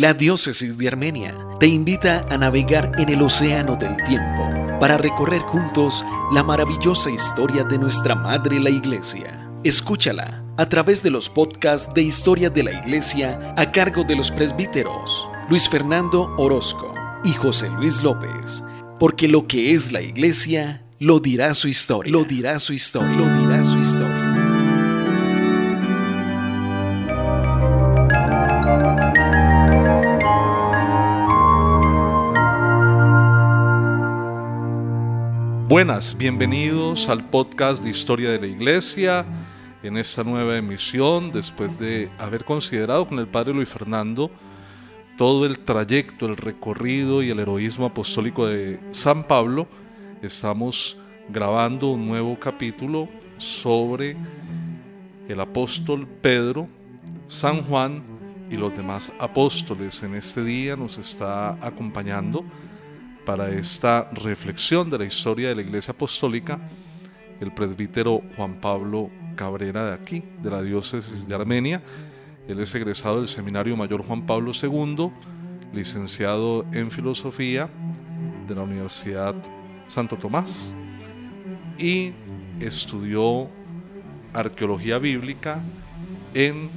La diócesis de Armenia te invita a navegar en el océano del tiempo para recorrer juntos la maravillosa historia de nuestra Madre la Iglesia. Escúchala a través de los podcasts de Historia de la Iglesia a cargo de los presbíteros Luis Fernando Orozco y José Luis López, porque lo que es la Iglesia lo dirá su historia, lo dirá su historia, lo dirá su historia. Buenas, bienvenidos al podcast de Historia de la Iglesia en esta nueva emisión después de haber considerado con el Padre Luis Fernando todo el trayecto, el recorrido y el heroísmo apostólico de San Pablo, estamos grabando un nuevo capítulo sobre el apóstol Pedro, San Juan y los demás apóstoles. En este día nos está acompañando para esta reflexión de la historia de la Iglesia Apostólica, el presbítero Juan Pablo Cabrera de aquí, de la diócesis de Armenia. Él es egresado del Seminario Mayor Juan Pablo II, licenciado en Filosofía de la Universidad Santo Tomás y estudió Arqueología Bíblica en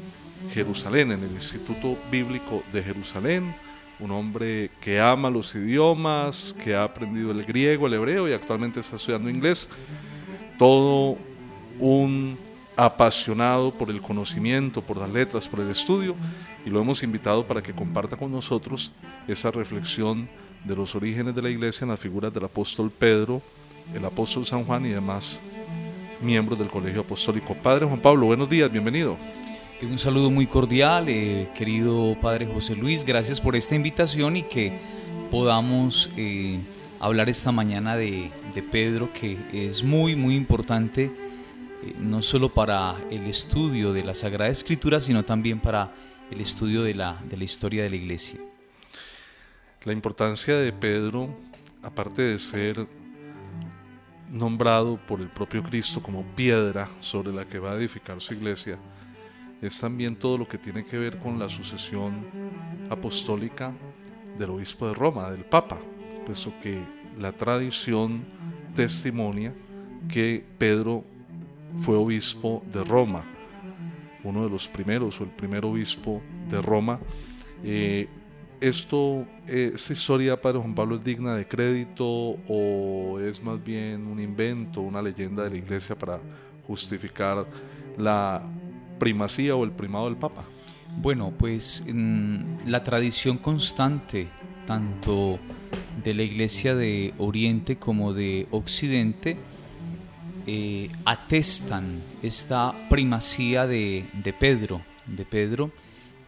Jerusalén, en el Instituto Bíblico de Jerusalén un hombre que ama los idiomas, que ha aprendido el griego, el hebreo y actualmente está estudiando inglés. Todo un apasionado por el conocimiento, por las letras, por el estudio y lo hemos invitado para que comparta con nosotros esa reflexión de los orígenes de la iglesia en las figuras del apóstol Pedro, el apóstol San Juan y demás miembros del Colegio Apostólico. Padre Juan Pablo, buenos días, bienvenido. Un saludo muy cordial, eh, querido Padre José Luis, gracias por esta invitación y que podamos eh, hablar esta mañana de, Pedro, que es muy, muy importante, eh, no solo para el estudio de la Sagrada Escritura, sino también para el estudio de la, de la historia de la Iglesia. La importancia de Pedro, aparte de ser nombrado por el propio Cristo como piedra sobre la que va a edificar su iglesia, es también todo lo que tiene que ver con la sucesión apostólica del obispo de Roma, del Papa, puesto que la tradición testimonia que Pedro fue obispo de Roma, uno de los primeros o el primer obispo de Roma. Eh, esto, ¿Esta historia, Padre Juan Pablo, es digna de crédito o es más bien un invento, una leyenda de la iglesia para justificar la primacía o el primado del Papa? Bueno, pues la tradición constante, tanto de la Iglesia de Oriente como de Occidente, eh, atestan esta primacía de, de, Pedro, de Pedro,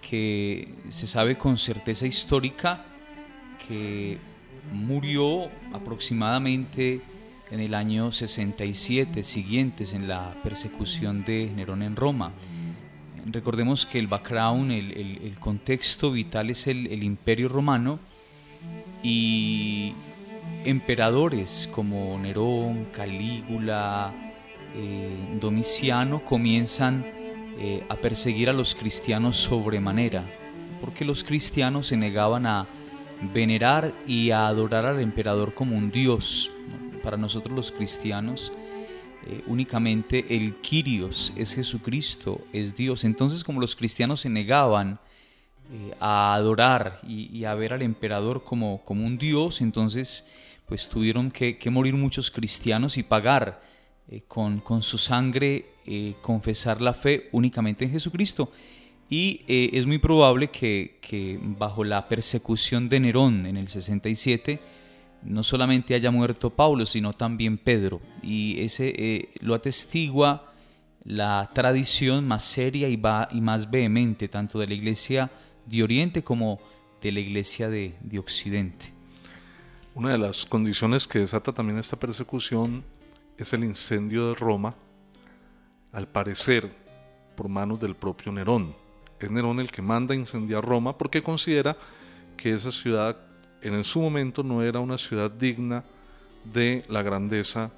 que se sabe con certeza histórica que murió aproximadamente en el año 67 siguientes en la persecución de Nerón en Roma. Recordemos que el background, el, contexto vital es el, imperio romano y emperadores como Nerón, Calígula, eh, Domiciano comienzan eh, a perseguir a los cristianos sobremanera, porque los cristianos se negaban a venerar y a adorar al emperador como un dios, para nosotros los cristianos, eh, únicamente el Kyrios es Jesucristo, es Dios. Entonces, como los cristianos se negaban eh, a adorar y, a ver al emperador como, como un Dios, entonces pues tuvieron que, morir muchos cristianos y pagar eh, con, con, su sangre, confesar la fe únicamente en Jesucristo. Y es muy probable que, que bajo la persecución de Nerón en el 67, no solamente haya muerto Pablo, sino también Pedro. Y ese eh, lo atestigua la tradición más seria y, va, y, más vehemente, tanto de la iglesia de Oriente como de la iglesia de, de Occidente. Una de las condiciones que desata también esta persecución es el incendio de Roma, al parecer por manos del propio Nerón. Es Nerón el que manda incendiar Roma porque considera que esa ciudad en su momento no era una ciudad digna de la grandeza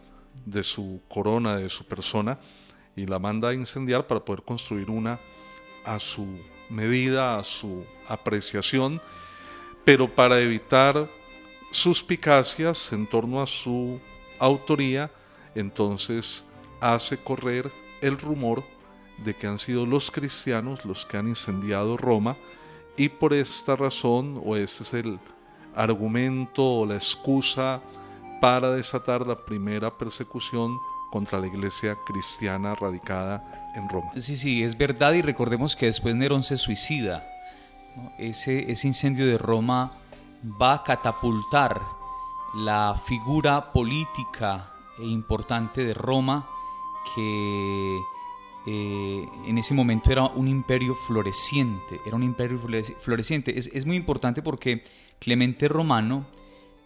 de su corona, de su persona, y la manda a incendiar para poder construir una a su medida a su apreciación, pero para evitar suspicacias en torno a su autoría, entonces hace correr el rumor de que han sido los cristianos los que han incendiado Roma y por esta razón, o ese es el argumento o la excusa para desatar la primera persecución contra la iglesia cristiana radicada en Roma. Sí, sí, es verdad y recordemos que después Nerón se suicida. Ese, ese incendio de Roma va a catapultar la figura política e importante de Roma que eh, en ese momento era un imperio floreciente, era un imperio floreciente. Es, es, muy importante porque Clemente Romano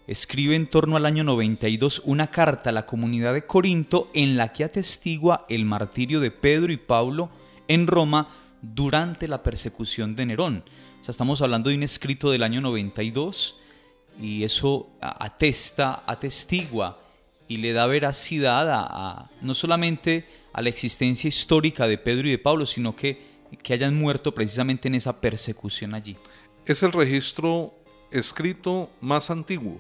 escribe en torno al año 92 una carta a la comunidad de Corinto en la que atestigua el martirio de Pedro y Pablo en Roma durante la persecución de Nerón. O sea, estamos hablando de un escrito del año 92 y eso atesta, atestigua y le da veracidad a, no solamente a la existencia histórica de Pedro y de Pablo, sino que, que hayan muerto precisamente en esa persecución allí. Es el registro escrito más antiguo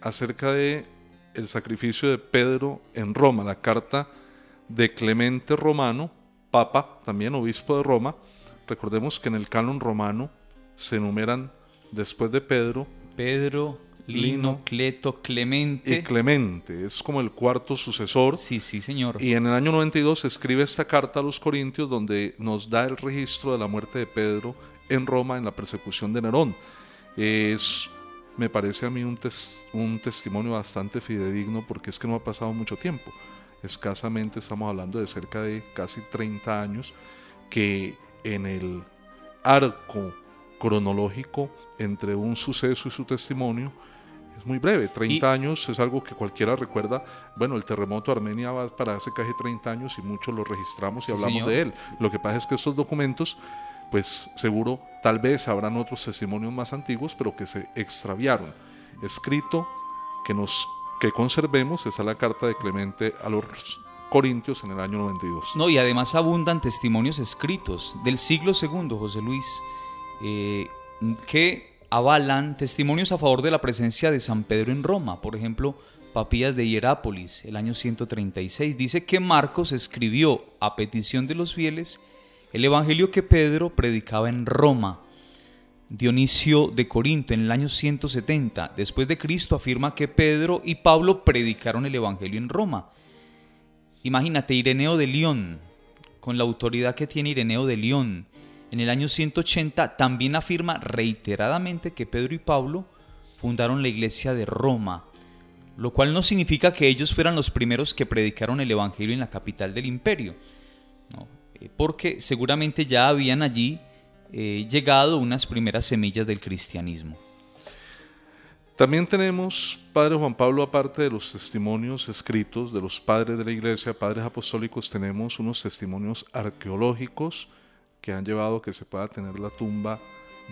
acerca de el sacrificio de Pedro en Roma, la carta de Clemente Romano, papa, también obispo de Roma. Recordemos que en el canon romano se enumeran después de Pedro Pedro, Lino, Cleto, Clemente. Y Clemente, es como el cuarto sucesor. Sí, sí, señor. Y en el año 92 escribe esta carta a los Corintios donde nos da el registro de la muerte de Pedro en Roma en la persecución de Nerón. Es, me parece a mí un, un testimonio bastante fidedigno porque es que no ha pasado mucho tiempo. Escasamente estamos hablando de cerca de casi 30 años que en el arco cronológico entre un suceso y su testimonio es muy breve. 30 años es algo que cualquiera recuerda. Bueno, el terremoto de Armenia va para hace casi 30 años y muchos lo registramos y hablamos de él. Lo que pasa es que estos documentos, pues seguro, tal vez habrán otros testimonios más antiguos, pero que se extraviaron. Escrito que nos que conservemos, esa es la carta de Clemente a los Corintios en el año 92. No, y además abundan testimonios escritos del siglo II, José Luis, eh, que avalan testimonios a favor de la presencia de San Pedro en Roma. Por ejemplo, Papías de Hierápolis, el año 136, dice que Marcos escribió a petición de los fieles el evangelio que Pedro predicaba en Roma. Dionisio de Corinto en el año 170 después de Cristo afirma que Pedro y Pablo predicaron el evangelio en Roma. Imagínate Ireneo de León, con la autoridad que tiene Ireneo de León, en el año 180 también afirma reiteradamente que Pedro y Pablo fundaron la iglesia de Roma, lo cual no significa que ellos fueran los primeros que predicaron el Evangelio en la capital del imperio, eh, porque seguramente ya habían allí eh, llegado unas primeras semillas del cristianismo. También tenemos, Padre Juan Pablo, aparte de los testimonios escritos de los padres de la iglesia, padres apostólicos, tenemos unos testimonios arqueológicos, que han llevado a que se pueda tener la tumba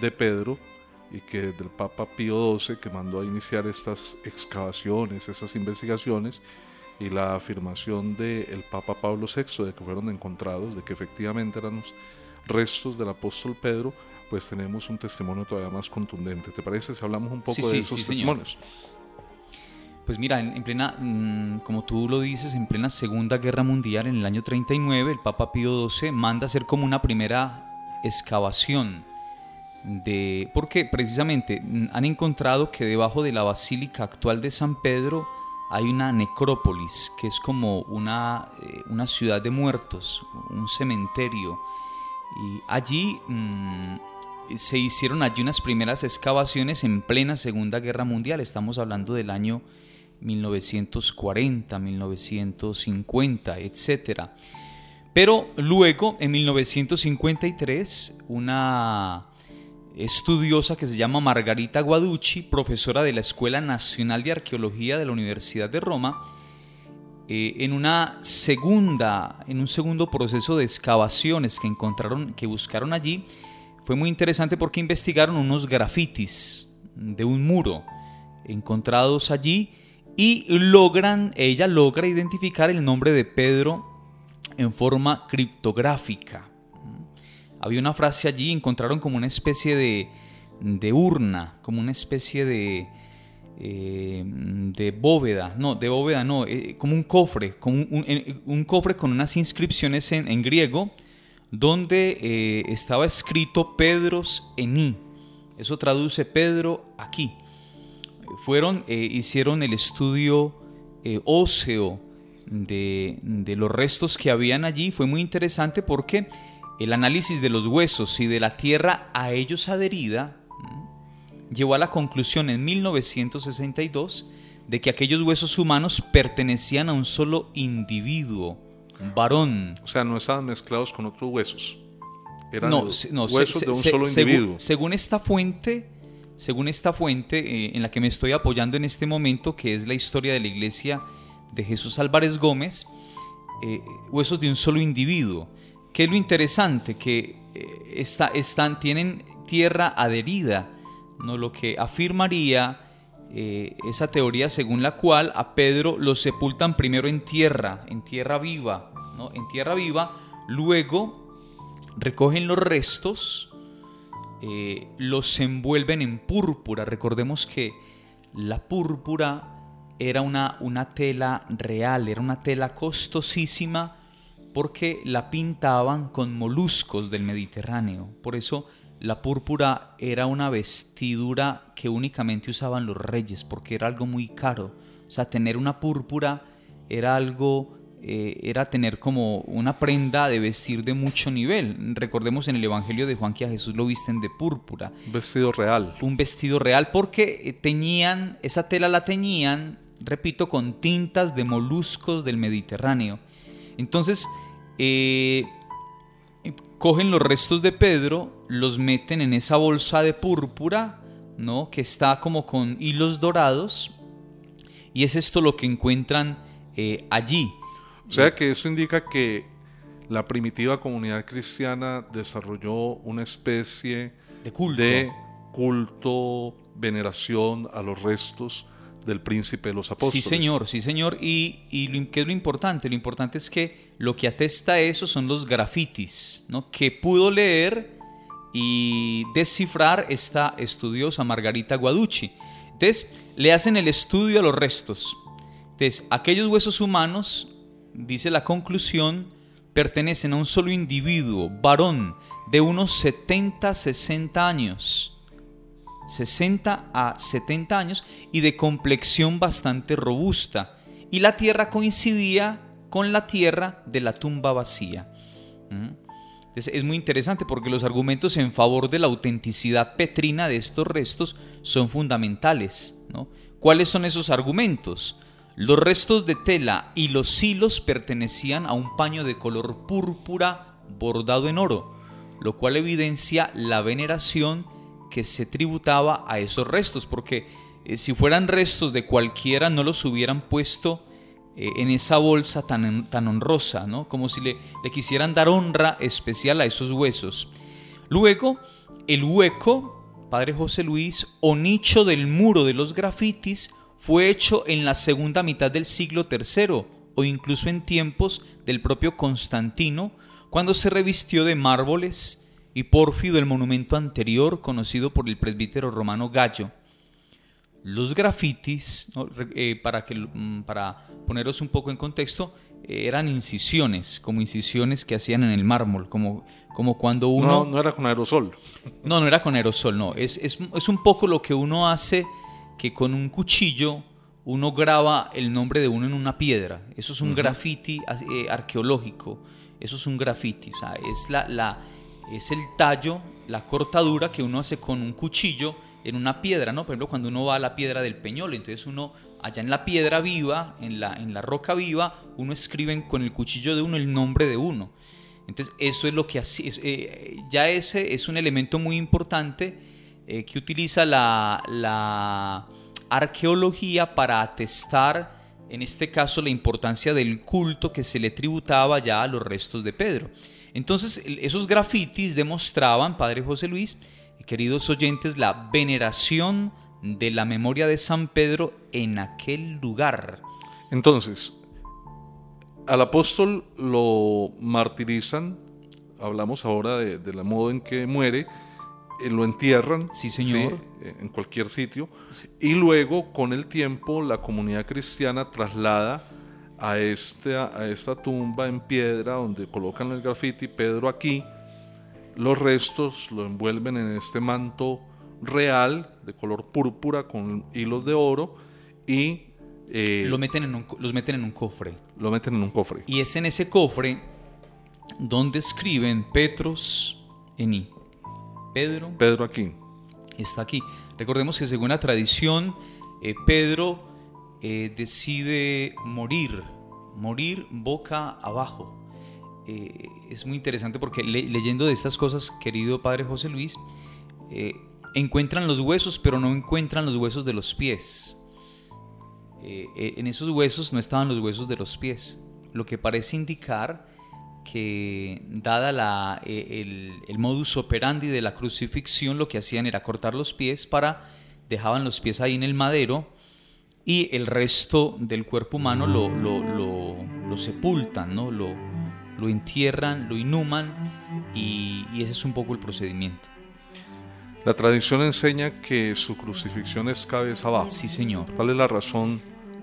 de Pedro y que desde el Papa Pío XII, que mandó a iniciar estas excavaciones, estas investigaciones, y la afirmación del Papa Pablo VI de que fueron encontrados, de que efectivamente eran los restos del apóstol Pedro, pues tenemos un testimonio todavía más contundente. ¿Te parece si hablamos un poco de esos testimonios? Pues mira, en, plena, mm, como tú lo dices, en plena Segunda Guerra Mundial, en el año 39, el Papa Pío XII manda hacer como una primera excavación de... Porque precisamente mm, han encontrado que debajo de la basílica actual de San Pedro hay una necrópolis, que es como una, eh, una ciudad de muertos, un cementerio. Y allí mm, se hicieron allí unas primeras excavaciones en plena Segunda Guerra Mundial. Estamos hablando del año 1940, 1950, etc. Pero luego, en 1953, una estudiosa que se llama Margarita Guaducci, profesora de la Escuela Nacional de Arqueología de la Universidad de Roma, eh, en una segunda, en un segundo proceso de excavaciones que encontraron, que buscaron allí, fue muy interesante porque investigaron unos grafitis de un muro encontrados allí y logran, ella logra identificar el nombre de Pedro en forma criptográfica. Había una frase allí, encontraron como una especie de, de urna, como una especie de, eh, de bóveda, no, de bóveda no, eh, como un cofre, como un, cofre con unas inscripciones en, griego, donde eh, estaba escrito Pedros Ení. Eso traduce Pedro aquí. Fueron, hicieron el estudio óseo de, de los restos que habían allí. Fue muy interesante porque el análisis de los huesos y de la tierra a ellos adherida llevó a la conclusión en 1962 de que aquellos huesos humanos pertenecían a un solo individuo, varón. O sea, no estaban mezclados con otros huesos. Eran no, huesos de un solo individuo. Según, esta fuente, según esta fuente eh, en la que me estoy apoyando en este momento, que es la historia de la iglesia de Jesús Álvarez Gómez, eh, huesos de un solo individuo. ¿Qué es lo interesante? Que eh, están, tienen tierra adherida, ¿no? lo que afirmaría eh, esa teoría según la cual a Pedro lo sepultan primero en tierra, en tierra viva, ¿no? en tierra viva, luego recogen los restos, eh, los envuelven en púrpura. Recordemos que la púrpura era una, una tela real, era una tela costosísima porque la pintaban con moluscos del Mediterráneo. Por eso la púrpura era una vestidura que únicamente usaban los reyes, porque era algo muy caro. O sea, tener una púrpura era algo, eh, era tener como una prenda de vestir de mucho nivel. Recordemos en el Evangelio de Juan que a Jesús lo visten de púrpura. Un vestido real. Un vestido real porque eh, teñían, esa tela la teñían, repito, con tintas de moluscos del Mediterráneo. Entonces, eh, cogen los restos de Pedro, los meten en esa bolsa de púrpura, ¿no? que está como con hilos dorados, y es esto lo que encuentran eh, allí. O sea que eso indica que la primitiva comunidad cristiana desarrolló una especie de culto, de culto veneración a los restos del príncipe de los apóstoles. Sí, señor, sí, señor. Y, y ¿qué es lo importante? Lo importante es que lo que atesta eso son los grafitis, ¿no? Que pudo leer y descifrar esta estudiosa Margarita Guaducci. Entonces, le hacen el estudio a los restos. Entonces, aquellos huesos humanos, dice la conclusión, pertenecen a un solo individuo, varón, de unos 70, 60 años 60 a 70 años y de complexión bastante robusta. Y la tierra coincidía con la tierra de la tumba vacía. es muy interesante porque los argumentos en favor de la autenticidad petrina de estos restos son fundamentales. ¿Cuáles son esos argumentos? Los restos de tela y los hilos pertenecían a un paño de color púrpura bordado en oro, lo cual evidencia la veneración que se tributaba a esos restos, porque eh, si fueran restos de cualquiera no los hubieran puesto eh, en esa bolsa tan, tan honrosa, ¿no? como si le, le quisieran dar honra especial a esos huesos. Luego, el hueco, Padre José Luis, o nicho del muro de los grafitis, fue hecho en la segunda mitad del siglo III o incluso en tiempos del propio Constantino, cuando se revistió de mármoles y pórfido el monumento anterior conocido por el presbítero romano Gallo. Los grafitis, eh, para, que, mm, para poneros un poco en contexto, eh, eran incisiones, como incisiones que hacían en el mármol, como, como cuando uno... No, no era con aerosol. No, no era con aerosol, no. Es, es, es un poco lo que uno hace que con un cuchillo uno graba el nombre de uno en una piedra. Eso es un graffiti eh, arqueológico. Eso es un graffiti. O sea, es la, la es el tallo, la cortadura que uno hace con un cuchillo en una piedra, ¿no? Por ejemplo, cuando uno va a la piedra del peñol, entonces uno allá en la piedra viva, en la, en la roca viva, uno escribe con el cuchillo de uno el nombre de uno. Entonces, eso es lo que así, eh, ya ese es un elemento muy importante eh, que utiliza la, la arqueología para atestar, en este caso, la importancia del culto que se le tributaba ya a los restos de Pedro. Entonces, esos grafitis demostraban, Padre José Luis, queridos oyentes, la veneración de la memoria de San Pedro en aquel lugar. Entonces, al apóstol lo martirizan, hablamos ahora de, de la modo en que muere, eh, lo entierran. Sí, señor. En cualquier sitio. Y luego, con el tiempo, la comunidad cristiana traslada a esta, a esta tumba en piedra donde colocan el grafiti Pedro aquí. Los restos lo envuelven en este manto real de color púrpura con hilos de oro y eh, Lo meten en un los meten en un cofre. lo meten en un cofre. Y es en ese cofre donde escriben Petros Eni. Pedro Pedro aquí. está aquí. Recordemos que según la tradición, eh, Pedro eh, decide morir, morir boca abajo. Eh, es muy interesante porque le- leyendo de estas cosas, querido Padre José Luis, eh, encuentran los huesos, pero no encuentran los huesos de los pies. En esos huesos no estaban los huesos de los pies, lo que parece indicar que dada la, el, el modus operandi de la crucifixión, lo que hacían era cortar los pies para, dejaban los pies ahí en el madero y el resto del cuerpo humano lo, lo, lo- lo sepultan, ¿no? lo, lo entierran, lo inhuman y, y ese es un poco el procedimiento. La tradición enseña que su crucifixión es cabeza abajo. Sí, señor. ¿Cuál es la razón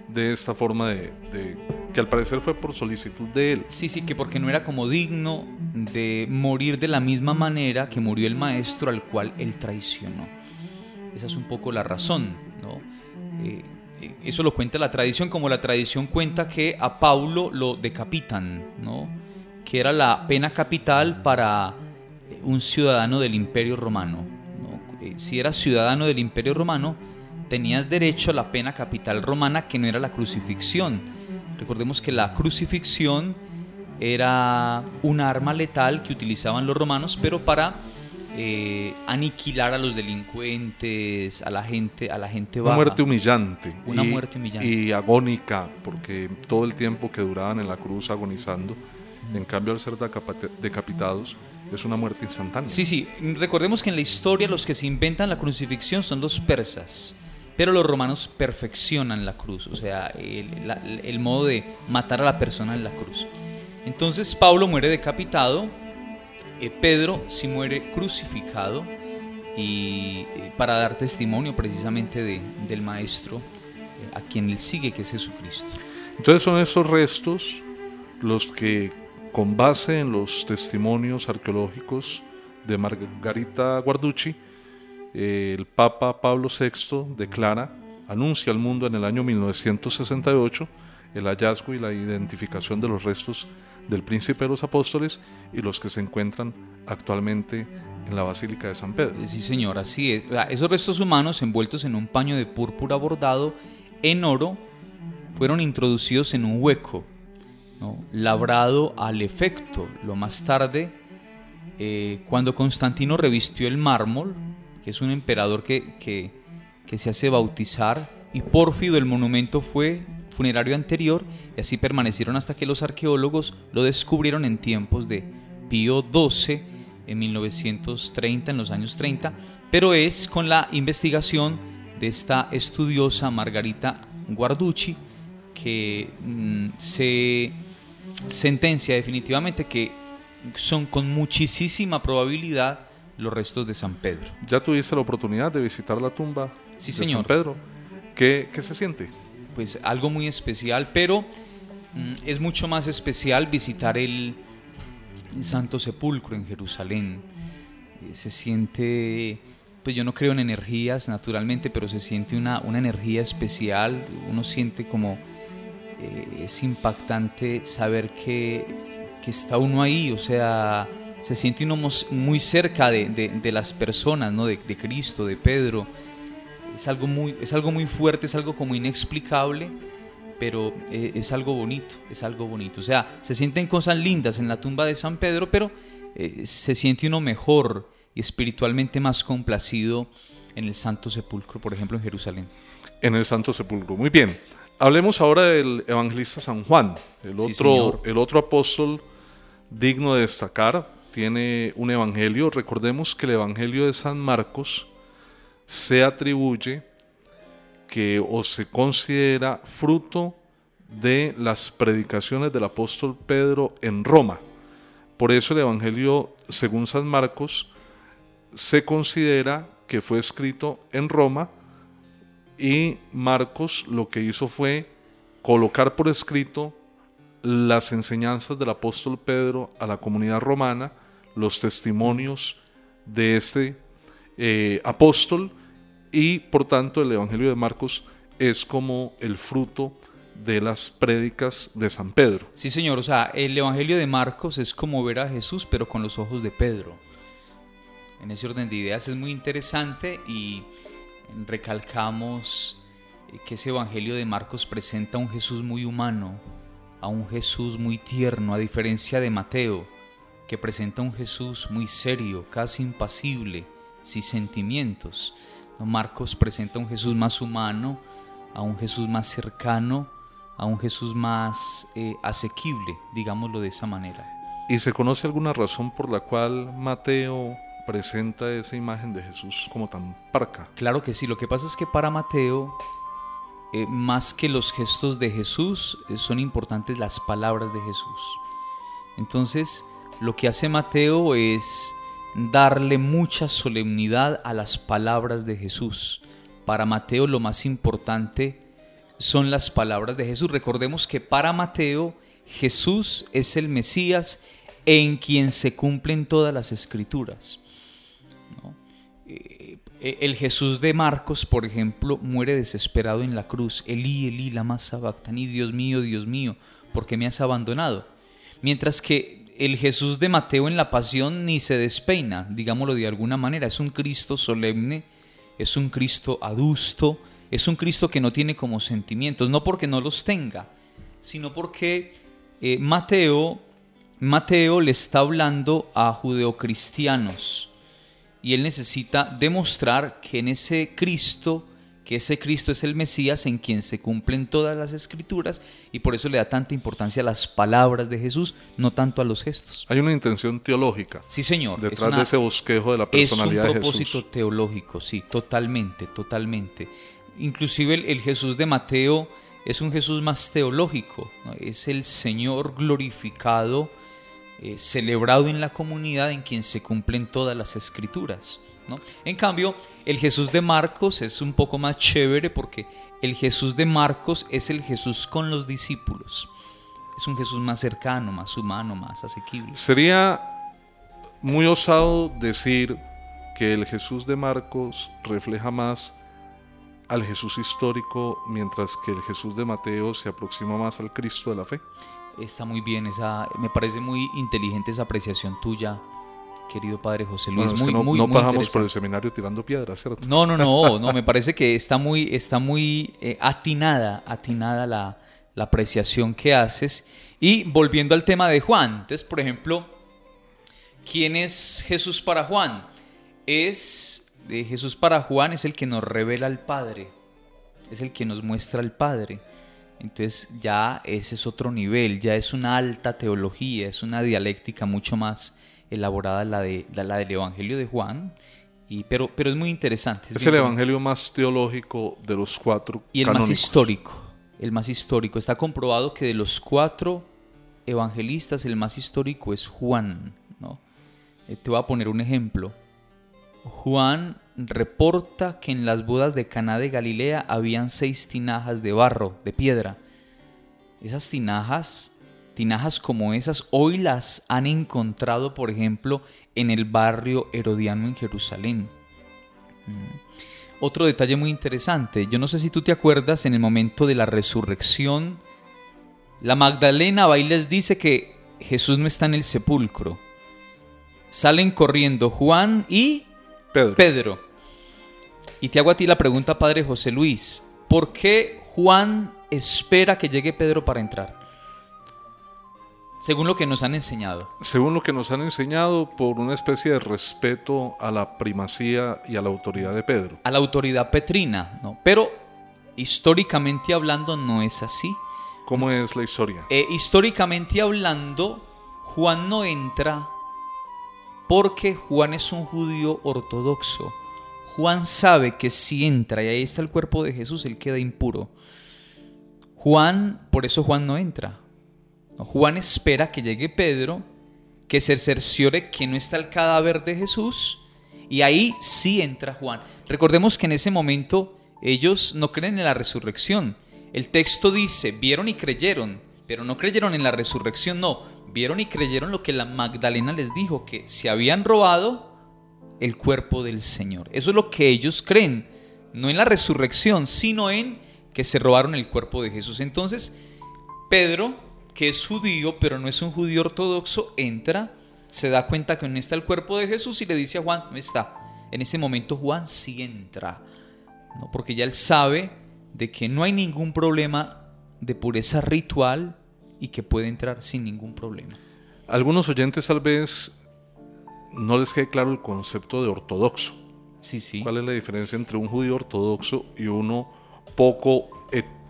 de esta forma de, de- que al parecer fue por solicitud de él? Sí, sí, que porque no era como digno de morir de la misma manera que murió el maestro al cual él traicionó. Esa es un poco la razón, ¿no? Eh, eso lo cuenta la tradición, como la tradición cuenta que a Paulo lo decapitan, ¿no? Que era la pena capital para eh, un ciudadano del Imperio Romano. ¿no? Eh, Si eras ciudadano del Imperio Romano, tenías derecho a la pena capital romana que no era la crucifixión. Recordemos que la crucifixión era un arma letal que utilizaban los romanos, pero para eh, aniquilar a los delincuentes, a la gente, a la gente Una baja. muerte humillante. Una y, muerte humillante. Y agónica, porque todo el tiempo que duraban en la cruz agonizando, en cambio al ser decapita- decapitados, es una muerte instantánea. Sí, sí, recordemos que en la historia los que se inventan la crucifixión son los persas, pero los romanos perfeccionan la cruz, o sea, el, la- el modo de matar a la persona en la cruz. Entonces Pablo muere decapitado, Pedro sí muere crucificado y eh, para dar testimonio precisamente de- del maestro eh, a quien él sigue, que es Jesucristo. Entonces son esos restos los que, con base en los testimonios arqueológicos de Margarita Guarducci, eh, el Papa Pablo VI declara, anuncia al mundo en el año 1968 el hallazgo y la identificación de los restos del príncipe de los apóstoles y los que se encuentran actualmente en la Basílica de San Pedro. Sí, señor, así es. Esos restos humanos envueltos en un paño de púrpura bordado en oro fueron introducidos en un hueco, labrado al efecto. Lo más tarde, eh, cuando Constantino revistió el mármol, que es un emperador que, que- que se hace bautizar, y pórfido el monumento fue funerario anterior, y así permanecieron hasta que los arqueólogos lo descubrieron en tiempos de Pío XII, en 1930, en los años 30, pero es con la investigación de esta estudiosa Margarita Guarducci que mm, se sentencia definitivamente que son con muchísima probabilidad los restos de San Pedro. ¿Ya tuviste la oportunidad de visitar la tumba Sí, de señor. San Pedro? ¿Qué, qué se siente? Pues algo muy especial, pero mm, es mucho más especial visitar el Santo Sepulcro en Jerusalén. Eh, Se siente, pues yo no creo en energías naturalmente, pero se siente una, una energía especial. Uno siente como eh, es impactante saber que, que está uno ahí, o sea, se siente uno muy cerca de, de- las personas, ¿no? de Cristo, de Pedro. Es algo, muy, es algo muy fuerte, es algo como inexplicable, pero eh, es algo bonito, es algo bonito. O sea, se sienten cosas lindas en la tumba de San Pedro, pero eh, se siente uno mejor y espiritualmente más complacido en el Santo Sepulcro, por ejemplo, en Jerusalén. en el Santo Sepulcro. Muy bien. Hablemos ahora del evangelista San Juan, el Sí, otro, señor. el otro apóstol digno de destacar. Tiene un evangelio. Recordemos que el evangelio de San Marcos se atribuye que o se considera fruto de las predicaciones del apóstol Pedro en Roma. Por eso el Evangelio, según San Marcos, se considera que fue escrito en Roma y Marcos lo que hizo fue colocar por escrito las enseñanzas del apóstol Pedro a la comunidad romana, los testimonios de este eh, apóstol y por tanto el Evangelio de Marcos es como el fruto de las prédicas de San Pedro. Sí, señor, o sea, el Evangelio de Marcos es como ver a Jesús pero con los ojos de Pedro. En ese orden de ideas es muy interesante y recalcamos que ese Evangelio de Marcos presenta a un Jesús muy humano, a un Jesús muy tierno, a diferencia de Mateo, que presenta a un Jesús muy serio, casi impasible, sin sentimientos. Marcos presenta a un Jesús más humano, a un Jesús más cercano, a un Jesús más eh, asequible, digámoslo de esa manera. ¿Y se conoce alguna razón por la cual Mateo presenta esa imagen de Jesús como tan parca? Claro que sí, lo que pasa es que para Mateo, eh, más que los gestos de Jesús, eh, son importantes las palabras de Jesús. Entonces, lo que hace Mateo es darle mucha solemnidad a las palabras de Jesús. Para Mateo lo más importante son las palabras de Jesús. Recordemos que para Mateo Jesús es el Mesías en quien se cumplen todas las escrituras. Eh, el Jesús de Marcos, por ejemplo, muere desesperado en la cruz. Elí, Elí, lama sabactani, Dios mío, Dios mío, ¿por qué me has abandonado? Mientras que el Jesús de Mateo en la pasión ni se despeina, digámoslo de alguna manera, es un Cristo solemne, es un Cristo adusto, es un Cristo que no tiene como sentimientos, no porque no los tenga, sino porque eh, Mateo, Mateo le está hablando a judeocristianos y él necesita demostrar que en ese Cristo que ese Cristo es el Mesías en quien se cumplen todas las escrituras y por eso le da tanta importancia a las palabras de Jesús, no tanto a los gestos. Hay una intención teológica. Sí, señor. Detrás de ese bosquejo de la personalidad de Jesús. Es un propósito teológico, sí, totalmente, totalmente. Inclusive el, Jesús de Mateo es un Jesús más teológico, es el Señor glorificado, eh, celebrado en la comunidad en quien se cumplen todas las escrituras. En cambio, el Jesús de Marcos es un poco más chévere porque el Jesús de Marcos es el Jesús con los discípulos. Es un Jesús más cercano, más humano, más asequible. Sería muy osado decir que el Jesús de Marcos refleja más al Jesús histórico, mientras que el Jesús de Mateo se aproxima más al Cristo de la fe. Está muy bien, esa, me parece muy inteligente esa apreciación tuya querido padre José Luis. muy, no, muy, no pasamos por el seminario tirando piedras, ¿cierto? No, no, no, no, me parece que está muy, está muy eh, atinada, atinada la, la, apreciación que haces. Y volviendo al tema de Juan, entonces, por ejemplo, ¿quién es Jesús para Juan? Es, de Jesús para Juan es el que nos revela al Padre, es el que nos muestra al Padre. Entonces ya ese es otro nivel, ya es una alta teología, es una dialéctica mucho más elaborada la, de, la, del Evangelio de Juan, y, pero, pero es muy interesante. Es, el Evangelio más teológico de los cuatro. Y el más histórico, el más histórico. Está comprobado que de los cuatro evangelistas el más histórico es Juan. ¿no? Eh, te voy a poner un ejemplo. Juan reporta que en las bodas de Caná de Galilea habían seis tinajas de barro, de piedra. Esas tinajas Tinajas como esas hoy las han encontrado, por ejemplo, en el barrio herodiano en Jerusalén. Mm. Otro detalle muy interesante, yo no sé si tú te acuerdas en el momento de la resurrección, la Magdalena va y les dice que Jesús no está en el sepulcro. Salen corriendo Juan y Pedro. Pedro. Y te hago a ti la pregunta, Padre José Luis, ¿por qué Juan espera que llegue Pedro para entrar? Según lo que nos han enseñado. Según lo que nos han enseñado por una especie de respeto a la primacía y a la autoridad de Pedro. A la autoridad petrina, ¿no? Pero históricamente hablando no es así. ¿Cómo es la historia? Eh, históricamente hablando, Juan no entra porque Juan es un judío ortodoxo. Juan sabe que si entra y ahí está el cuerpo de Jesús, él queda impuro. Juan, por eso Juan no entra. Juan espera que llegue Pedro que se cerciore que no está el cadáver de Jesús y ahí sí entra Juan. Recordemos que en ese momento ellos no creen en la resurrección. El texto dice, vieron y creyeron, pero no creyeron en la resurrección, no, vieron y creyeron lo que la Magdalena les dijo, que se habían robado el cuerpo del Señor. Eso es lo que ellos creen, no en la resurrección, sino en que se robaron el cuerpo de Jesús. Entonces, Pedro, que es judío, pero no es un judío ortodoxo, entra, se da cuenta que no está el cuerpo de Jesús y le dice a Juan, no está. En ese momento Juan sí entra, ¿no? porque ya él sabe de que no hay ningún problema de pureza ritual y que puede entrar sin ningún problema. Algunos oyentes tal vez no les quede claro el concepto de ortodoxo. Sí, sí. ¿Cuál es la diferencia entre un judío ortodoxo y uno poco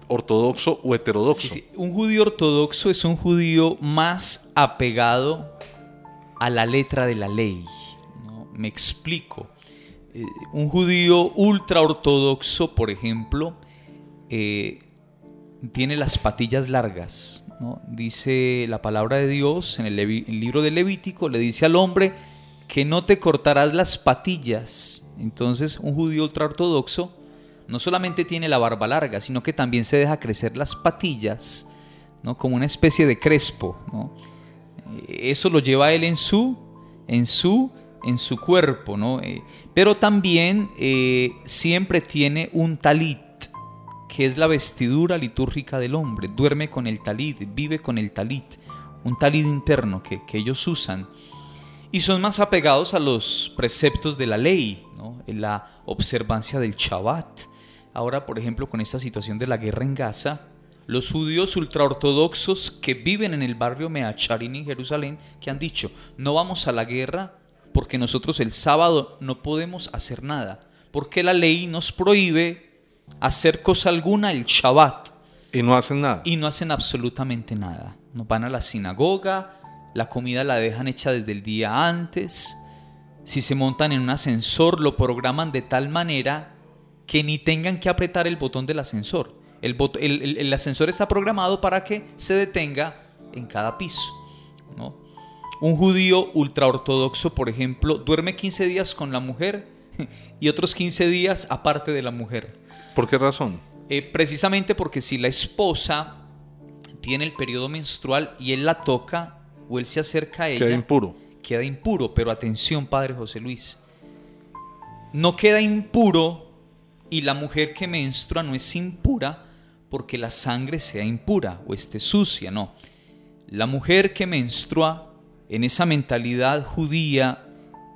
ortodoxo o heterodoxo? Un judío ortodoxo es un judío más apegado a la letra de la ley. Me explico. Eh, un judío ultra ortodoxo, por ejemplo, eh, tiene las patillas largas. Dice la palabra de Dios en el, el libro de Levítico, le dice al hombre que no te cortarás las patillas. Entonces un judío ultraortodoxo no solamente tiene la barba larga, sino que también se deja crecer las patillas, ¿no? como una especie de crespo. ¿no? Eso lo lleva él en su, en su, en su cuerpo, ¿no? Eh, pero también eh, siempre tiene un talit, que es la vestidura litúrgica del hombre. Duerme con el talit, vive con el talit, un talit interno que, que ellos usan y son más apegados a los preceptos de la ley, ¿no? en la observancia del Shabbat. Ahora, por ejemplo, con esta situación de la guerra en Gaza, los judíos ultraortodoxos que viven en el barrio Meacharin en Jerusalén, que han dicho, no vamos a la guerra porque nosotros el sábado no podemos hacer nada, porque la ley nos prohíbe hacer cosa alguna el Shabbat. Y no hacen nada. Y no hacen absolutamente nada. No van a la sinagoga, la comida la dejan hecha desde el día antes, si se montan en un ascensor lo programan de tal manera que ni tengan que apretar el botón del ascensor. El, ascensor está programado para que se detenga en cada piso. ¿no? Un judío ultraortodoxo, por ejemplo, duerme 15 días con la mujer y otros 15 días aparte de la mujer. ¿Por qué razón? Eh, precisamente porque si la esposa tiene el periodo menstrual y él la toca, o él se acerca a ella, queda impuro. Queda impuro, pero atención, Padre José Luis. No queda impuro y la mujer que menstrua no es impura porque la sangre sea impura o esté sucia, no. La mujer que menstrua en esa mentalidad judía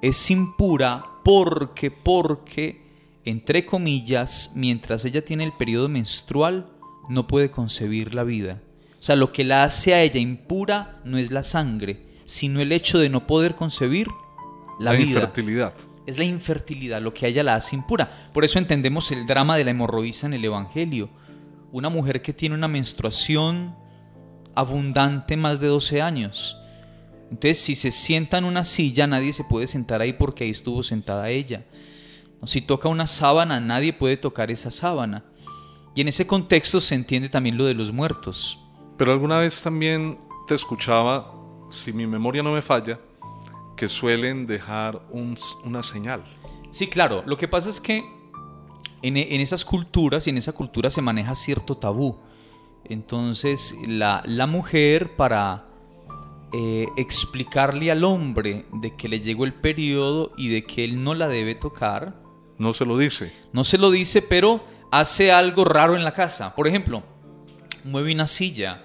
es impura porque, porque, entre comillas, mientras ella tiene el periodo menstrual, no puede concebir la vida. O sea, lo que la hace a ella impura no es la sangre, sino el hecho de no poder concebir la, vida. infertilidad. Es la infertilidad lo que a ella la hace impura. Por eso entendemos el drama de la hemorroísa en el Evangelio. Una mujer que tiene una menstruación abundante más de 12 años. Entonces, si se sienta en una silla, nadie se puede sentar ahí porque ahí estuvo sentada ella. Si toca una sábana, nadie puede tocar esa sábana. Y en ese contexto se entiende también lo de los muertos. Pero alguna vez también te escuchaba, si mi memoria no me falla, que suelen dejar una señal. Sí, claro. Lo que pasa es que en, esas culturas y en esa cultura se maneja cierto tabú. Entonces la, mujer para eh, explicarle al hombre de que le llegó el periodo y de que él no la debe tocar. No se lo dice. No se lo dice, pero hace algo raro en la casa. Por ejemplo, mueve una silla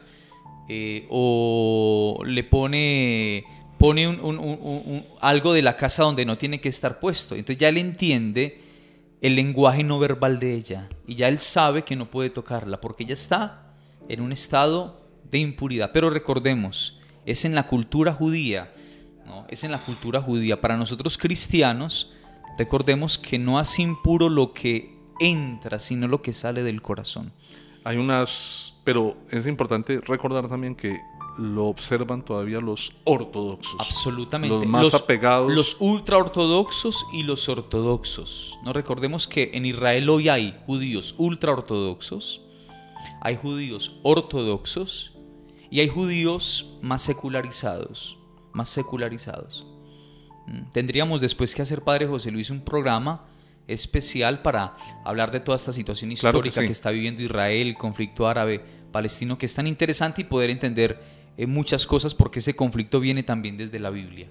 eh, o le pone, pone algo de la casa donde no tiene que estar puesto. Entonces ya él entiende el lenguaje no verbal de ella y ya él sabe que no puede tocarla porque ella está en un estado de impuridad. Pero recordemos, es en la cultura judía, ¿no? es en la cultura judía. Para nosotros cristianos, recordemos que no hace impuro lo que entra, sino lo que sale del corazón. Hay unas pero es importante recordar también que lo observan todavía los ortodoxos. Absolutamente. Los más apegados. Los ultraortodoxos y los ortodoxos. No recordemos que en Israel hoy hay judíos ultraortodoxos, hay judíos ortodoxos y hay judíos más secularizados. más secularizados. Mm, tendríamos después que hacer, Padre José Luis, un programa especial para hablar de toda esta situación histórica que, está viviendo Israel, el conflicto árabe, palestino, que es tan interesante y poder entender eh, muchas cosas porque ese conflicto viene también desde la Biblia.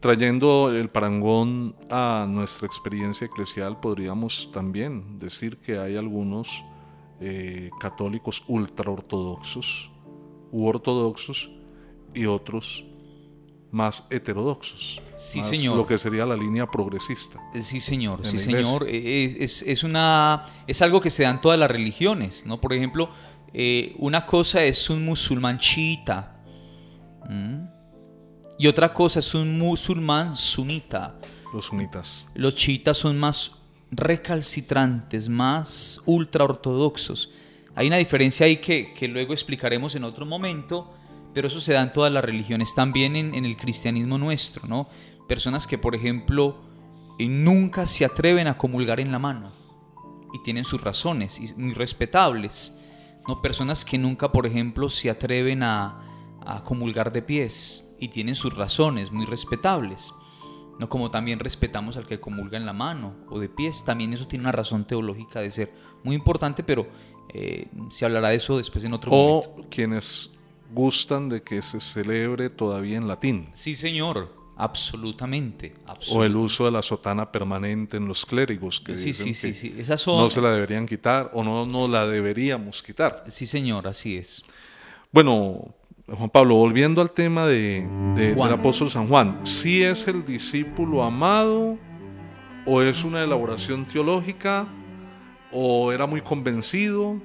Trayendo el parangón a nuestra experiencia eclesial, podríamos también decir que hay algunos eh, católicos ultraortodoxos u ortodoxos y otros más heterodoxos. Sí, señor. Lo que sería la línea progresista. Sí, señor. Sí, señor. Eh, es, es, una, es algo que se da en todas las religiones, ¿no? Por ejemplo, eh, una cosa es un musulmán chiita. Y otra cosa es un musulmán sunita. Los sunitas. Los chiitas son más recalcitrantes, más ultra ortodoxos. Hay una diferencia ahí que, que luego explicaremos en otro momento pero eso se da en todas las religiones, también en, el cristianismo nuestro, ¿no? Personas que, por ejemplo, eh, nunca se atreven a comulgar en la mano y tienen sus razones, y muy respetables, ¿no? Personas que nunca, por ejemplo, se atreven a, a comulgar de pies y tienen sus razones, muy respetables. No como también respetamos al que comulga en la mano o de pies, también eso tiene una razón teológica de ser muy importante, pero eh, se hablará de eso después en otro momento. O quienes gustan de que se celebre todavía en latín. Sí, señor, absolutamente. O el uso de la sotana permanente en los clérigos, que sí, sí, sí, sí. no se la deberían quitar o no, no la deberíamos quitar. Sí, señor, así es. Bueno, Juan Pablo, volviendo al tema de, del apóstol San Juan, ¿sí es el discípulo amado o es una elaboración teológica o era muy convencido?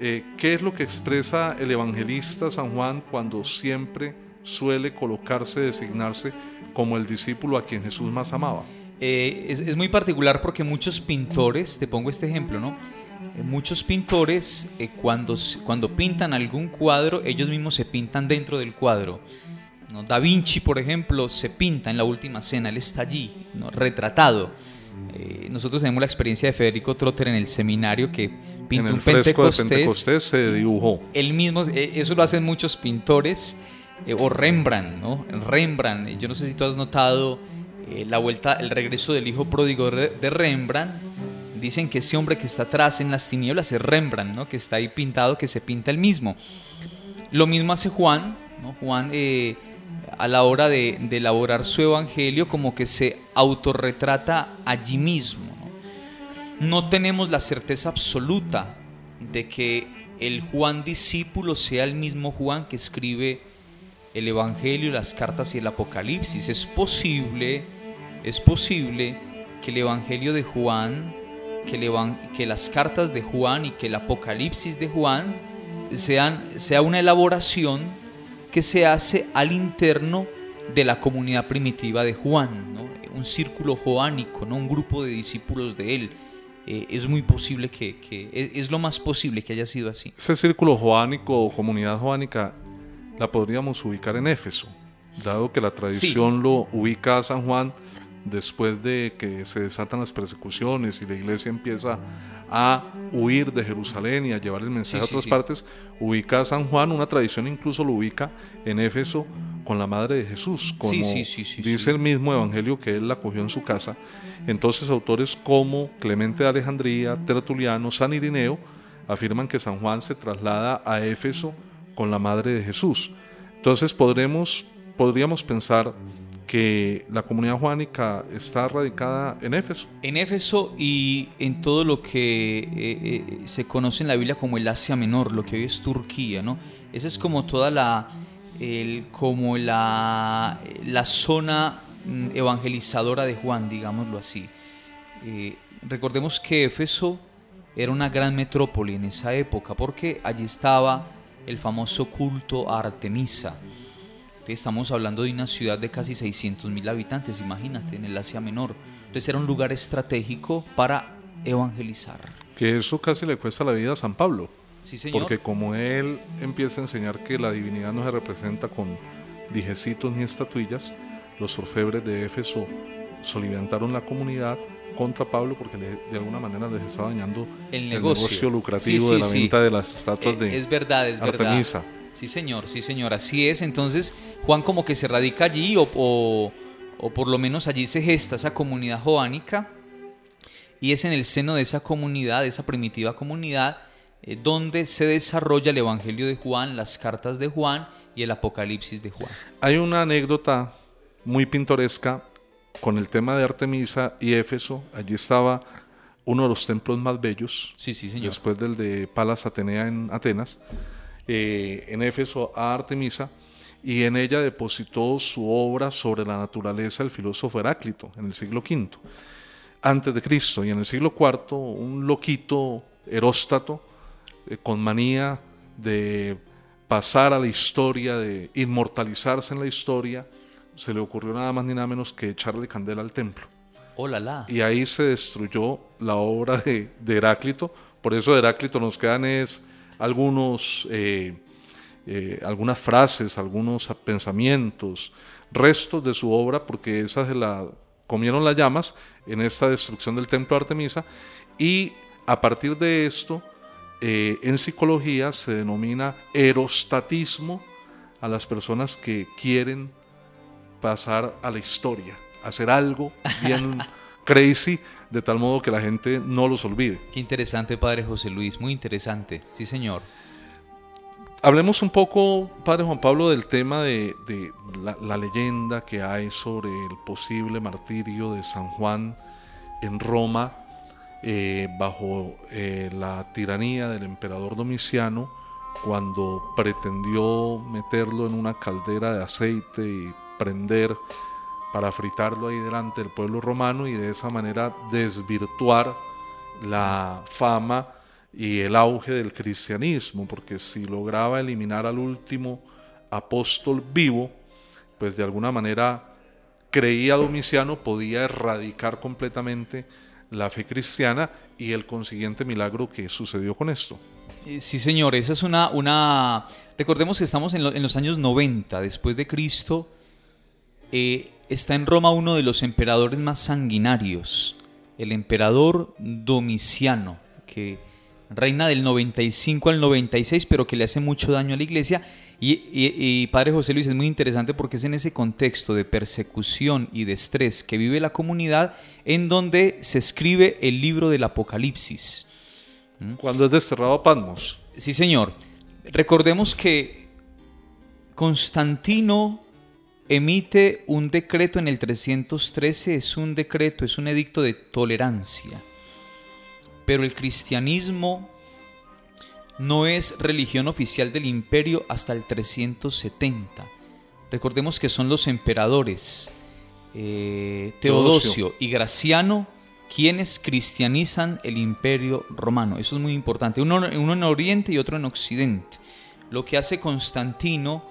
Eh, ¿Qué es lo que expresa el evangelista San Juan cuando siempre suele colocarse, designarse como el discípulo a quien Jesús más amaba? Eh, es, muy particular porque muchos pintores, te pongo este ejemplo, ¿no? Eh, muchos pintores cuando, cuando pintan algún cuadro, ellos mismos se pintan dentro del cuadro. ¿no? Da Vinci, por ejemplo, se pinta en la última cena, él está allí, ¿no? retratado. nosotros tenemos la experiencia de Federico Trotter en el seminario que en el un Pentecostés, de Pentecostés se dibujó. Él mismo, eh, eso lo hacen muchos pintores, eh, o Rembrandt, ¿no? Rembrandt, yo no sé si tú has notado eh, la vuelta, el regreso del hijo pródigo de Rembrandt. Dicen que ese hombre que está atrás en las tinieblas es Rembrandt, ¿no? Que está ahí pintado, que se pinta el mismo. Lo mismo hace Juan, ¿no? Juan a la hora de elaborar su evangelio como que se autorretrata allí mismo no tenemos la certeza absoluta de que el Juan discípulo sea el mismo Juan que escribe el Evangelio, las cartas y el Apocalipsis. Es posible, es posible que el Evangelio de Juan, que, que las cartas de Juan y que el Apocalipsis de Juan sean, sea una elaboración que se hace al interno de la comunidad primitiva de Juan, un círculo joánico, ¿no? un grupo de discípulos de él eh, es muy posible que, es, lo más posible que haya sido así. Ese círculo joánico o comunidad joánica la podríamos ubicar en Éfeso, dado que la tradición lo ubica a San Juan después de que se desatan las persecuciones y la iglesia empieza a huir de Jerusalén y a llevar el mensaje a otras partes, ubica a San Juan, una tradición incluso lo ubica en Éfeso con la madre de Jesús, como dice el mismo Evangelio que él la cogió en su casa. Entonces autores como Clemente de Alejandría, Tertuliano, San Irineo afirman que San Juan se traslada a Éfeso con la madre de Jesús. Entonces podremos, podríamos pensar que la comunidad juánica está radicada en Éfeso. En Éfeso y en todo lo que eh, eh, se conoce en la Biblia como el Asia Menor, lo que hoy es Turquía, ¿no? Esa es como toda la, como la, la zona mm, evangelizadora de Juan, digámoslo así. Eh, recordemos que Éfeso era una gran metrópoli en esa época, porque allí estaba el famoso culto a Artemisa. Estamos hablando de una ciudad de casi 600 mil habitantes, imagínate, en el Asia Menor. Entonces era un lugar estratégico para evangelizar. Que eso casi le cuesta la vida a San Pablo. Sí, señor. Porque como él empieza a enseñar que la divinidad no se representa con dijecitos ni estatuillas, los orfebres de Éfeso soliviantaron la comunidad contra Pablo porque de alguna manera les estaba dañando el negocio, lucrativo de la venta de las estatuas eh, de es verdad, es Artemisa. Sí, señor, sí, señor, así es. Entonces, Juan como que se radica allí o, o, o por lo menos allí se gesta esa comunidad joánica y es en el seno de esa comunidad, de esa primitiva comunidad, eh, donde se desarrolla el Evangelio de Juan, las cartas de Juan y el Apocalipsis de Juan. Hay una anécdota muy pintoresca con el tema de Artemisa y Éfeso. Allí estaba uno de los templos más bellos, Sí, sí, señor. después del de Palas Atenea en Atenas, eh, en Éfeso a Artemisa, y en ella depositó su obra sobre la naturaleza el filósofo Heráclito en el siglo V antes de Cristo. Y en el siglo IV, un loquito Heróstato, eh, con manía de pasar a la historia, de inmortalizarse en la historia, se le ocurrió nada más ni nada menos que echarle candela al templo. Hola, la. Y ahí se destruyó la obra de, de Heráclito. Por eso de Heráclito nos quedan es algunos, eh, eh, algunas frases, algunos pensamientos, restos de su obra, porque esa se la comieron las llamas en esta destrucción del templo de Artemisa. Y a partir de esto, eh, en psicología se denomina erostatismo a las personas que quieren pasar a la historia, hacer algo bien crazy, de tal modo que la gente no los olvide. Qué interesante, Padre José Luis, muy interesante. Sí, señor. Hablemos un poco, Padre Juan Pablo, del tema de, de la, la, leyenda que hay sobre el posible martirio de San Juan en Roma eh, bajo eh, la tiranía del emperador Domiciano, cuando pretendió meterlo en una caldera de aceite y prender para fritarlo ahí delante del pueblo romano y de esa manera desvirtuar la fama y el auge del cristianismo, porque si lograba eliminar al último apóstol vivo, pues de alguna manera creía Domiciano podía erradicar completamente la fe cristiana y el consiguiente milagro que sucedió con esto. Eh, Sí, señor, esa es una, una... Recordemos que estamos en, lo- en los años 90 después de Cristo. Eh, está en Roma uno de los emperadores más sanguinarios, el emperador Domiciano, que reina del 95 al 96, pero que le hace mucho daño a la iglesia. Y, y- y Padre José Luis es muy interesante porque es en ese contexto de persecución y de estrés que vive la comunidad en donde se escribe el libro del Apocalipsis. Cuando es desterrado a Patmos, Sí, señor. Recordemos que Constantino emite un decreto en el 313, es un decreto, es un edicto de tolerancia. Pero el cristianismo no es religión oficial del imperio hasta el 370. Recordemos que son los emperadores eh, Teodosio, Teodosio. y Graciano quienes cristianizan el imperio romano. Eso es muy importante. Uno, uno en Oriente y otro en Occidente. Lo que hace Constantino,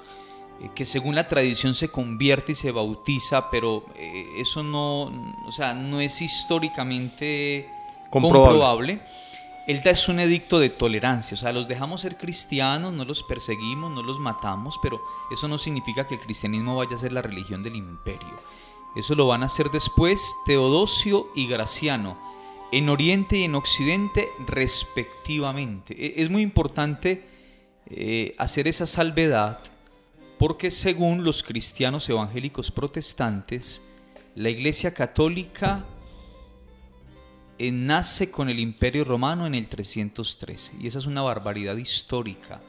que según la tradición se convierte y se bautiza, pero eh, eso no, o sea, no es históricamente Comprobable. comprobable. Él da es un edicto de tolerancia, o sea, los dejamos ser cristianos, no los perseguimos, no los matamos, pero eso no significa que el cristianismo vaya a ser la religión del imperio. Eso lo van a hacer después Teodosio y Graciano, en Oriente y en Occidente respectivamente. E- Es muy importante eh, hacer esa salvedad porque según los cristianos evangélicos protestantes, la Iglesia Católica eh, nace con el Imperio Romano en el 313 y esa es una barbaridad histórica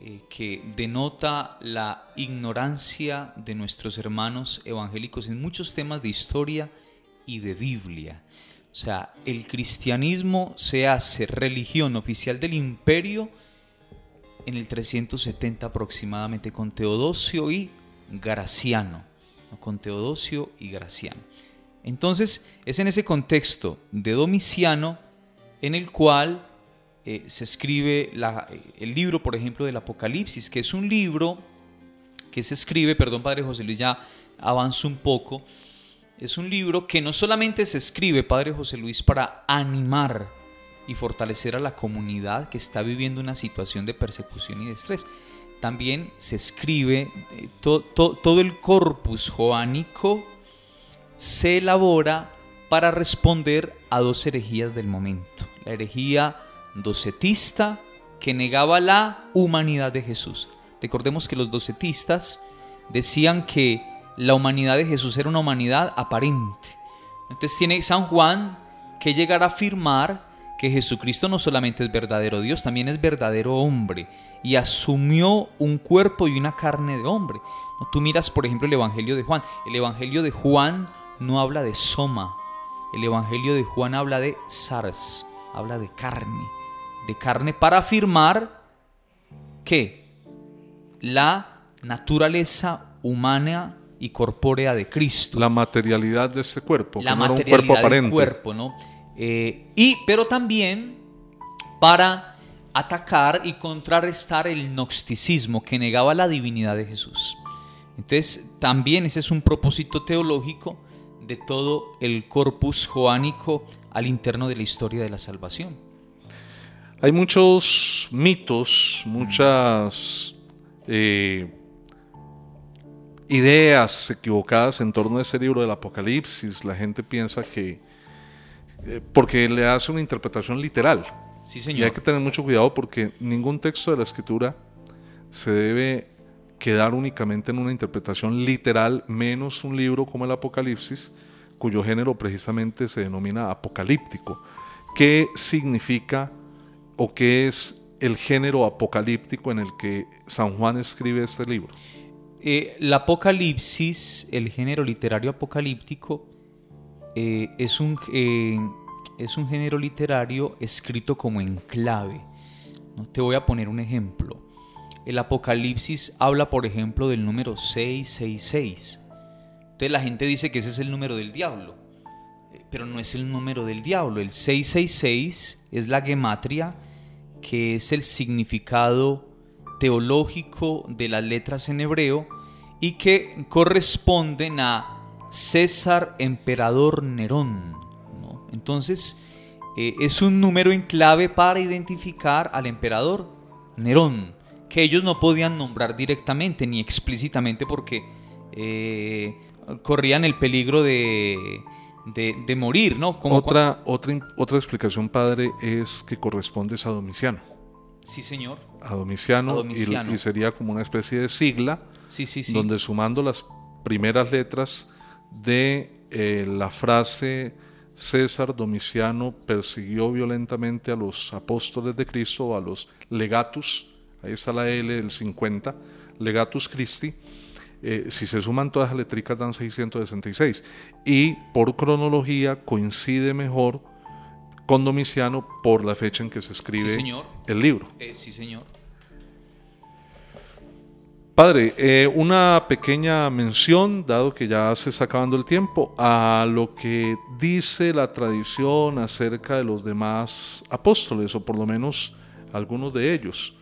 eh, que denota la ignorancia de nuestros hermanos evangélicos en muchos temas de historia y de Biblia. O sea, el cristianismo se hace religión oficial del imperio en el 370 aproximadamente con Teodosio y Graciano. ¿no? Con Teodosio y Graciano. Entonces, es en ese contexto de Domiciano en el cual eh, se escribe la- el libro, por ejemplo, del Apocalipsis, que es un libro que se escribe, perdón, Padre José Luis, ya avanzo un poco, es un libro que no solamente se escribe, Padre José Luis, para animar y fortalecer a la comunidad que está viviendo una situación de persecución y de estrés, también se escribe, eh, to- to- todo el corpus joánico se elabora para responder a dos herejías del momento. La herejía docetista que negaba la humanidad de Jesús. Recordemos que los docetistas decían que la humanidad de Jesús era una humanidad aparente. Entonces tiene San Juan que llegar a afirmar que Jesucristo no solamente es verdadero Dios, también es verdadero hombre y asumió un cuerpo y una carne de hombre. Tú miras, por ejemplo, el Evangelio de Juan. El Evangelio de Juan no habla de soma. El Evangelio de Juan habla de sars, habla de carne. De carne para afirmar que la naturaleza humana y corpórea de Cristo. La materialidad de este cuerpo, la materialidad un cuerpo aparente. Del cuerpo, ¿no? Eh, y, pero también para atacar y contrarrestar el gnosticismo que negaba la divinidad de Jesús. Entonces, también ese es un propósito teológico de todo el corpus joánico al interno de la historia de la salvación. Hay muchos mitos, muchas eh, ideas equivocadas en torno a ese libro del Apocalipsis. La gente piensa que, porque le hace una interpretación literal. Sí, señor. Y hay que tener mucho cuidado porque ningún texto de la escritura se debe quedar únicamente en una interpretación literal, menos un libro como el Apocalipsis, cuyo género precisamente se denomina apocalíptico. ¿Qué significa o qué es el género apocalíptico en el que San Juan escribe este libro? Eh, el Apocalipsis, el género literario apocalíptico, eh, es, un, eh, es un género literario escrito como en clave. Te voy a poner un ejemplo. El Apocalipsis habla, por ejemplo, del número 666. Entonces la gente dice que ese es el número del diablo, pero no es el número del diablo. El 666 es la gematria, que es el significado teológico de las letras en hebreo y que corresponden a César Emperador Nerón. Entonces, eh, es un número en clave para identificar al emperador Nerón, que ellos no podían nombrar directamente ni explícitamente porque eh, corrían el peligro de, de, morir, ¿no? otra, otra, otra explicación, padre, es que corresponde a Domiciano. Sí, señor. A Domiciano, Y, sería como una especie de sigla, sí, sí, sí. donde sumando las primeras letras de eh, la frase César Domiciano persiguió violentamente a los apóstoles de Cristo, a los legatus, ahí está la L del 50, legatus Christi, eh, si se suman todas las letricas dan 666 y por cronología coincide mejor con Domiciano por la fecha en que se escribe el libro. Eh, sí, señor. Padre, eh, una pequeña mención, dado que ya se está acabando el tiempo, a lo que dice la tradición acerca de los demás apóstoles, o por lo menos algunos de ellos,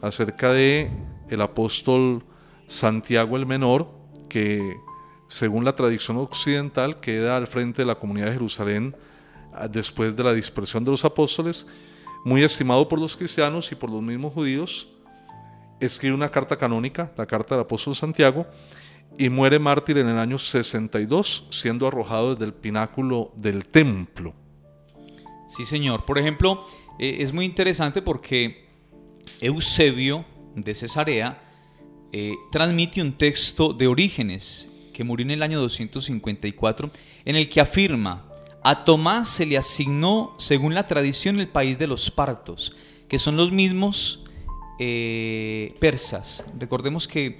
acerca de el apóstol Santiago el Menor, que según la tradición occidental queda al frente de la comunidad de Jerusalén después de la dispersión de los apóstoles, muy estimado por los cristianos y por los mismos judíos, escribe una carta canónica, la carta del apóstol Santiago, y muere mártir en el año 62, siendo arrojado desde el pináculo del templo. Sí, señor. Por ejemplo, eh, es muy interesante porque Eusebio de Cesarea eh, transmite un texto de Orígenes, que murió en el año 254, en el que afirma, a Tomás se le asignó, según la tradición, el país de los partos, que son los mismos eh, persas. Recordemos que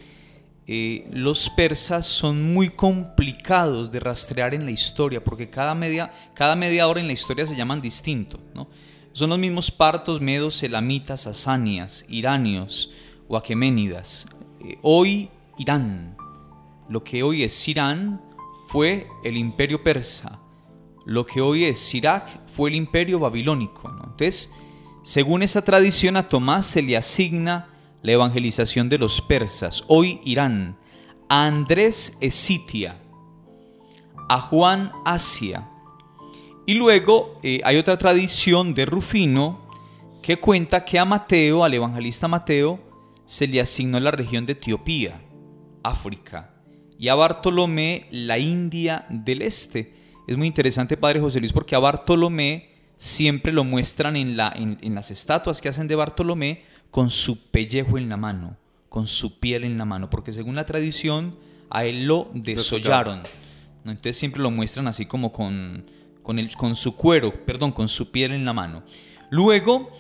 eh, los persas son muy complicados de rastrear en la historia, porque cada media, cada media hora en la historia se llaman distinto. ¿no? Son los mismos partos, medos, elamitas, asanias, iranios o aqueménidas. Eh, hoy Irán, lo que hoy es Irán, fue el imperio persa lo que hoy es Irak fue el imperio babilónico. Entonces, según esta tradición, a Tomás se le asigna la evangelización de los persas, hoy Irán, a Andrés Esitia, a Juan Asia. Y luego eh, hay otra tradición de Rufino que cuenta que a Mateo, al evangelista Mateo, se le asignó la región de Etiopía, África, y a Bartolomé la India del Este es muy interesante, Padre José Luis, porque a Bartolomé siempre lo muestran en, la, en, las estatuas que hacen de Bartolomé con su pellejo en la mano, con su piel en la mano, porque según la tradición a él lo desollaron. ¿no? Entonces siempre lo muestran así como con, con, el, con su cuero, perdón, con su piel en la mano. Luego,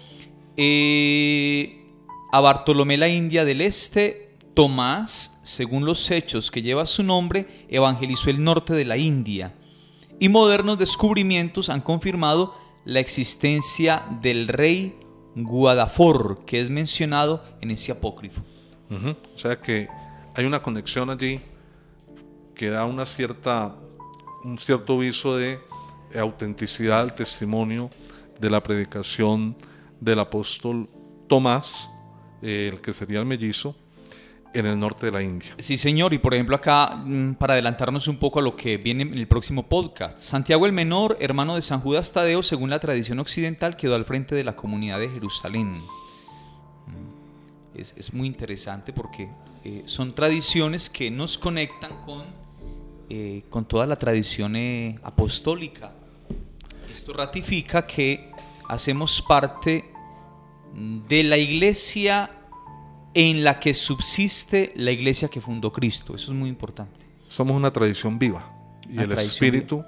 eh, a Bartolomé la India del Este, Tomás, según los hechos que lleva su nombre, evangelizó el norte de la India. Y modernos descubrimientos han confirmado la existencia del rey Guadafor, que es mencionado en ese apócrifo. O sea que hay una conexión allí que da una cierta, un cierto viso de autenticidad al testimonio de la predicación del apóstol Tomás, el que sería el mellizo, en el norte de la India. Sí, señor, y por ejemplo acá, mm, para adelantarnos un poco a lo que viene en el próximo podcast, Santiago el Menor, hermano de San Judas Tadeo, según la tradición occidental, quedó al frente de la comunidad de Jerusalén. Mm, es, muy interesante porque eh, son tradiciones que nos conectan con, eh, con toda la tradición eh, apostólica. Esto ratifica que hacemos parte de la iglesia en la que subsiste la iglesia que fundó Cristo. Eso es muy importante. Somos una tradición viva y el Espíritu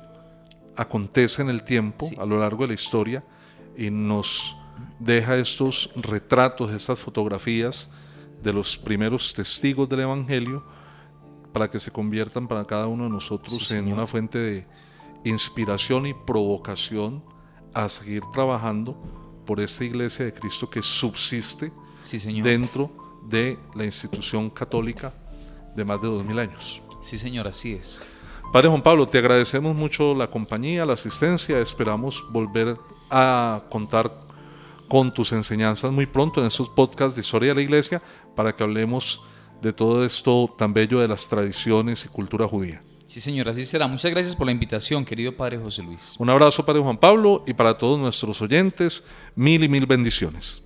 acontece en el tiempo, a lo largo de la historia, y nos deja estos retratos, estas fotografías de los primeros testigos del Evangelio para que se conviertan para cada uno de nosotros en una fuente de inspiración y provocación a seguir trabajando por esta iglesia de Cristo que subsiste dentro de la institución católica de más de dos mil años. Sí, señor, así es. Padre Juan Pablo, te agradecemos mucho la compañía, la asistencia. Esperamos volver a contar con tus enseñanzas muy pronto en estos podcasts de Historia de la Iglesia para que hablemos de todo esto tan bello de las tradiciones y cultura judía. Sí, señor, así será. Muchas gracias por la invitación, querido Padre José Luis. Un abrazo, Padre Juan Pablo, y para todos nuestros oyentes, mil y mil bendiciones.